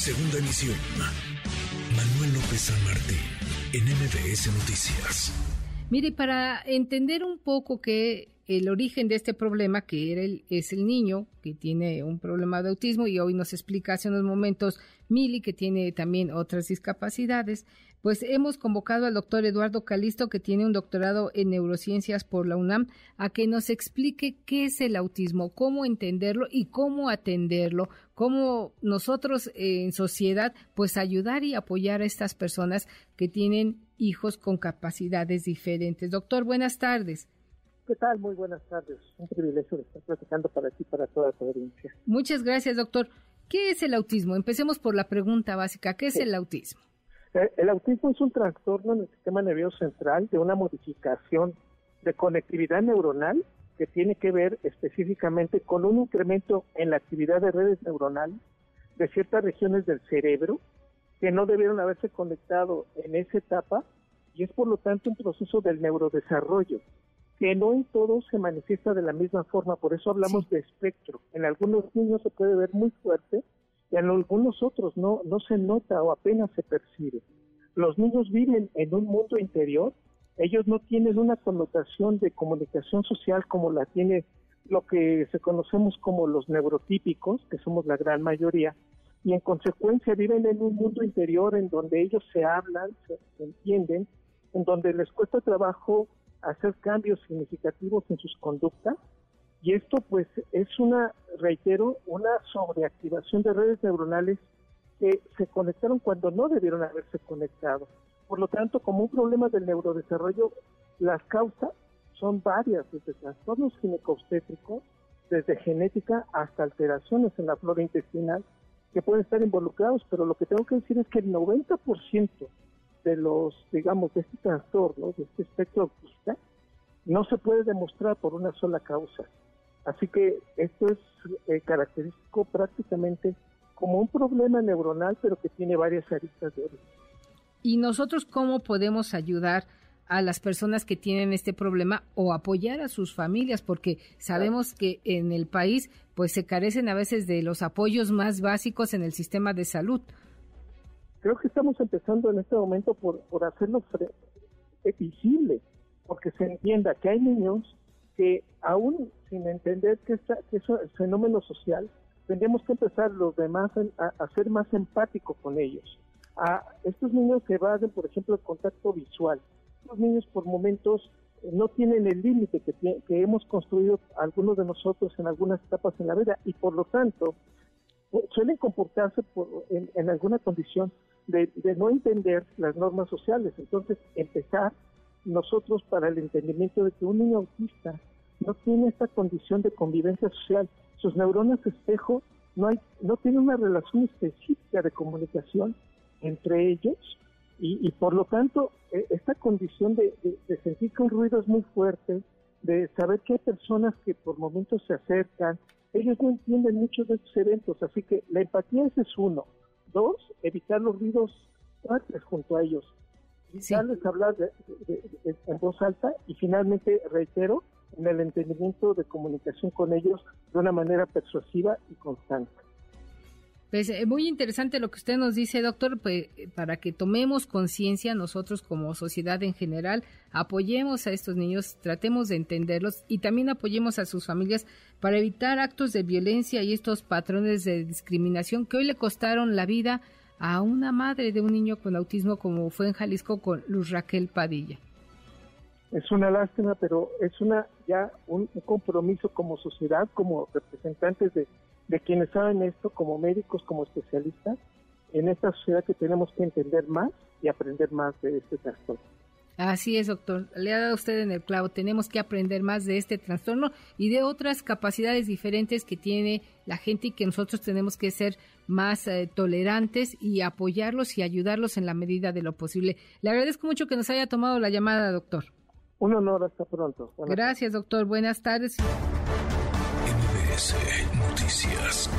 Segunda emisión. Manuel López San Martín, en MBS Noticias. Mire, para entender un poco que el origen de este problema, que era el, es el niño que tiene un problema de autismo y hoy nos explica hace unos momentos Mili que tiene también otras discapacidades, pues hemos convocado al doctor Eduardo Calisto, que tiene un doctorado en neurociencias por la UNAM, a que nos explique qué es el autismo, cómo entenderlo y cómo atenderlo, cómo nosotros en sociedad pues ayudar y apoyar a estas personas que tienen hijos con capacidades diferentes. Doctor, buenas tardes. ¿Qué tal? Muy buenas tardes. Un privilegio de estar platicando para ti para toda tu audiencia. Muchas gracias, doctor. ¿Qué es el autismo? Empecemos por la pregunta básica. ¿Qué es el autismo? Eh, el autismo es un trastorno en el sistema nervioso central de una modificación de conectividad neuronal que tiene que ver específicamente con un incremento en la actividad de redes neuronales de ciertas regiones del cerebro que no debieron haberse conectado en esa etapa y es por lo tanto un proceso del neurodesarrollo que no en todos se manifiesta de la misma forma, por eso hablamos de espectro. En algunos niños se puede ver muy fuerte y en algunos otros no, no se nota o apenas se percibe. Los niños viven en un mundo interior, ellos no tienen una connotación de comunicación social como la tiene lo que se conocemos como los neurotípicos, que somos la gran mayoría, y en consecuencia viven en un mundo interior en donde ellos se hablan, se, entienden, en donde les cuesta trabajo hacer cambios significativos en sus conductas y esto pues es una, reitero, una sobreactivación de redes neuronales que se conectaron cuando no debieron haberse conectado. Por lo tanto, como un problema del neurodesarrollo, las causas son varias, desde trastornos ginecobstétricos, desde genética hasta alteraciones en la flora intestinal que pueden estar involucrados, pero lo que tengo que decir es que el 90% de los, digamos, de este trastorno, de este espectro autista, no se puede demostrar por una sola causa. Así que esto es eh, característico prácticamente como un problema neuronal, pero que tiene varias aristas de origen. ¿Y nosotros cómo podemos ayudar a las personas que tienen este problema o apoyar a sus familias? Porque sabemos que en el país pues se carecen a veces de los apoyos más básicos en el sistema de salud. Creo que estamos empezando en este momento por, por hacerlo visible, porque se entienda que hay niños que aún sin entender que, esta, que eso es fenómeno social, tendríamos que empezar los demás a, ser más empáticos con ellos. A estos niños que evaden, por ejemplo, el contacto visual. Estos niños por momentos eh, no tienen el límite que, que hemos construido algunos de nosotros en algunas etapas en la vida y por lo tanto eh, suelen comportarse en, en, alguna condición de, no entender las normas sociales. Entonces, empezar nosotros para el entendimiento de que un niño autista no tiene esta condición de convivencia social. Sus neuronas espejo no, hay, no tienen una relación específica de comunicación entre ellos y, por lo tanto e, esta condición de, de, sentir que un ruido es muy fuerte, de saber que hay personas que por momentos se acercan, ellos no entienden muchos de estos eventos, así que la empatía ese es uno. Dos, evitar los ruidos fuertes junto a ellos. Evitarles hablar en voz alta y finalmente, reitero, en el entendimiento de comunicación con ellos de una manera persuasiva y constante. Pues eh, muy interesante lo que usted nos dice, doctor, pues, para que tomemos conciencia nosotros como sociedad en general, apoyemos a estos niños, tratemos de entenderlos y también apoyemos a sus familias para evitar actos de violencia y estos patrones de discriminación que hoy le costaron la vida a una madre de un niño con autismo como fue en Jalisco con Luz Raquel Padilla. Es una lástima, pero es una ya un compromiso como sociedad, como representantes de de quienes saben esto como médicos, como especialistas, en esta sociedad que tenemos que entender más y aprender más de este trastorno. Así es, doctor. Le ha dado usted en el clavo. Tenemos que aprender más de este trastorno y de otras capacidades diferentes que tiene la gente y que nosotros tenemos que ser más eh, tolerantes y apoyarlos y ayudarlos en la medida de lo posible. Le agradezco mucho que nos haya tomado la llamada, doctor. Un honor, hasta pronto. Gracias, doctor. Buenas tardes. Noticias.